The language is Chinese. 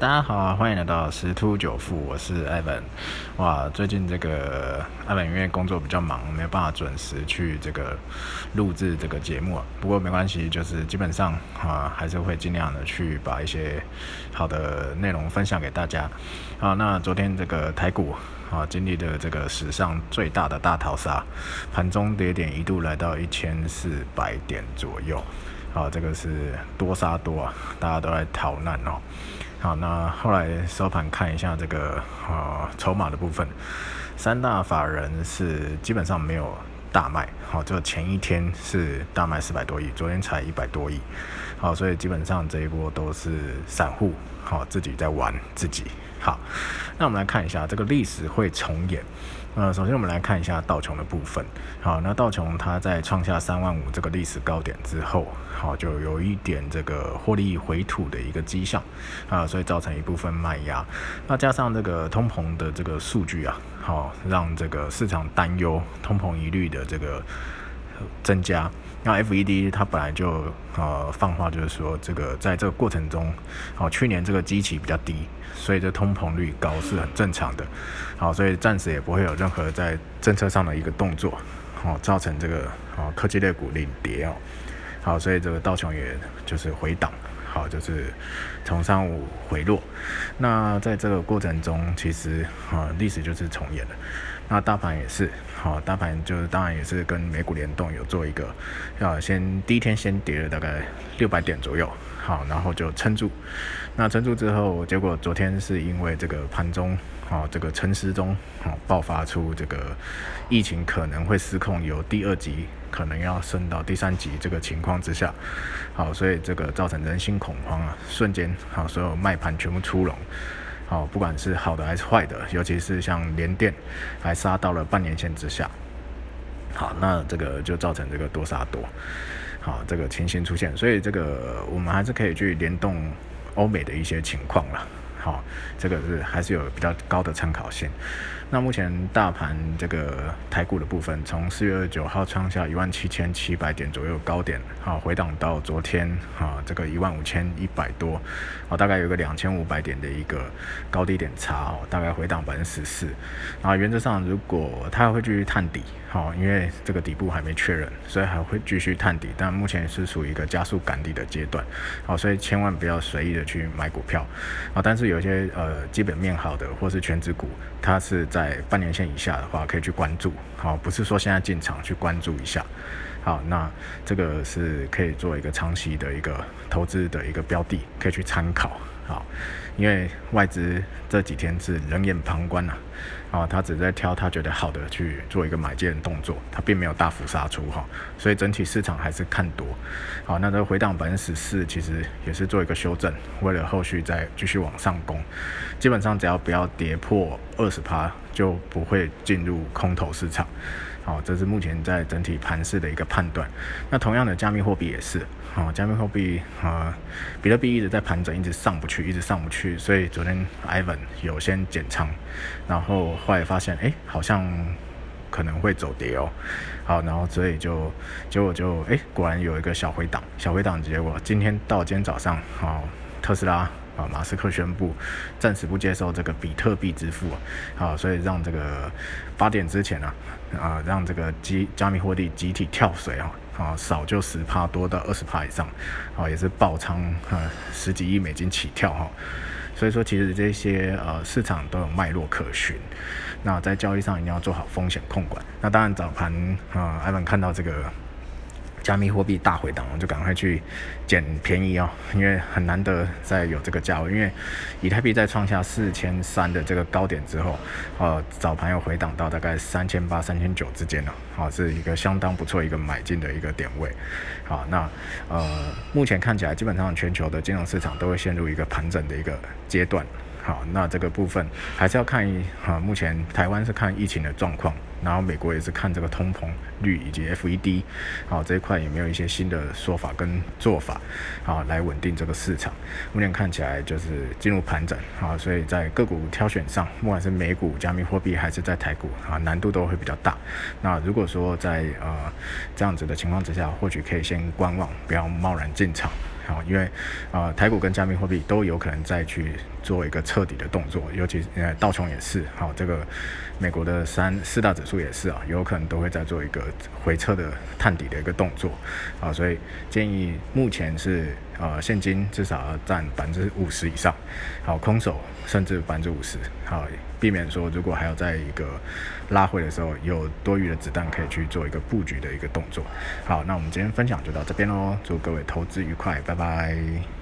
大家好，欢迎来到十突九富，我是艾文。哇，最近这个艾文因为工作比较忙，没有办法准时去这个录制这个节目。不过没关系，就是基本上啊，还是会尽量的去把一些好的内容分享给大家。好，那昨天这个台股啊，经历的这个史上最大的大逃杀，盘中跌点一度来到一千四百点左右。啊，这个是多杀多啊，大家都在逃难哦。好，那后来收盘看一下这个呃筹码的部分，三大法人是基本上没有大卖，好，就前一天是大卖四百多亿，昨天才一百多亿，好，所以基本上这一波都是散户好自己在玩自己。好，那我们来看一下这个历史会重演。呃，首先我们来看一下道琼的部分。好，那道琼它在创下三万五这个历史高点之后，好就有一点这个获利回吐的一个迹象啊，所以造成一部分卖压。那加上这个通膨的这个数据啊，好让这个市场担忧通膨疑虑的这个增加。那 FED 它本来就呃放话，就是说这个在这个过程中，好去年这个基期比较低，所以这通膨率高是很正常的。好，所以暂时也不会有任何在政策上的一个动作，好造成这个哦科技类股领跌哦。好，所以这个道琼也就是回档，好就是从上午回落。那在这个过程中，其实啊历史就是重演了。那大盘也是，好，大盘就是当然也是跟美股联动，有做一个，要先第一天先跌了大概六百点左右，好，然后就撑住。那撑住之后，结果昨天是因为这个盘中，好，这个陈时中，好，爆发出这个疫情可能会失控，有第二级可能要升到第三级这个情况之下，好，所以这个造成人心恐慌啊，瞬间，好，所有卖盘全部出笼。好，不管是好的还是坏的，尤其是像联电，还杀到了半年线之下。好，那这个就造成这个多杀多，好，这个情形出现，所以这个我们还是可以去联动欧美的一些情况了。好，这个是还是有比较高的参考性。那目前大盘这个台股的部分，从四月二十九号创下一万七千七百点左右高点，好回档到昨天，啊这个一万五千一百多，哦大概有个两千五百点的一个高低点差，哦大概回档百分之十四。啊原则上如果它会继续探底，好因为这个底部还没确认，所以还会继续探底，但目前是属于一个加速赶底的阶段，好所以千万不要随意的去买股票，啊但是有些呃基本面好的或是全指股，它是在半年线以下的话，可以去关注。好，不是说现在进场去关注一下。好，那这个是可以做一个长期的一个投资的一个标的，可以去参考。好，因为外资这几天是冷眼旁观呐，啊，啊他只在挑他觉得好的去做一个买进的动作，他并没有大幅杀出哈，所以整体市场还是看多。好，那这回档百分之十四，其实也是做一个修正，为了后续再继续往上攻。基本上只要不要跌破二十趴，就不会进入空头市场。好，这是目前在整体盘势的一个判断。那同样的，加密货币也是。好，加密货币啊，比特币一直在盘整，一直上不去，一直上不去。所以昨天 Ivan 有先减仓，然后后来发现，哎，好像可能会走跌哦。好，然后所以就结果就哎，果然有一个小回档，小回档结果今天到今天早上，好，特斯拉。啊，马斯克宣布暂时不接受这个比特币支付啊，所以让这个八点之前啊，啊，让这个集加密货币集体跳水啊，啊，少就十帕多到二十帕以上，啊，也是爆仓啊，十几亿美金起跳哈，所以说其实这些呃市场都有脉络可循，那在交易上一定要做好风险控管。那当然早盘啊，艾文看到这个。加密货币大回档，我就赶快去捡便宜哦，因为很难得再有这个价位。因为以太币在创下四千三的这个高点之后，呃，早盘又回档到大概三千八、三千九之间了，好，是一个相当不错一个买进的一个点位。好，那呃，目前看起来基本上全球的金融市场都会陷入一个盘整的一个阶段。好，那这个部分还是要看一哈，目前台湾是看疫情的状况。然后美国也是看这个通膨率以及 FED，好这一块有没有一些新的说法跟做法，好来稳定这个市场。目前看起来就是进入盘整，好，所以在个股挑选上，不管是美股、加密货币还是在台股，啊难度都会比较大。那如果说在呃这样子的情况之下，或许可以先观望，不要贸然进场。好，因为啊台股跟加密货币都有可能再去做一个彻底的动作，尤其呃道琼也是，好这个美国的三四大指数也是啊，有可能都会再做一个回撤的探底的一个动作，啊，所以建议目前是呃现金至少要占百分之五十以上，好空手甚至百分之五十，好避免说如果还要在一个拉回的时候有多余的子弹可以去做一个布局的一个动作。好，那我们今天分享就到这边喽，祝各位投资愉快，拜拜。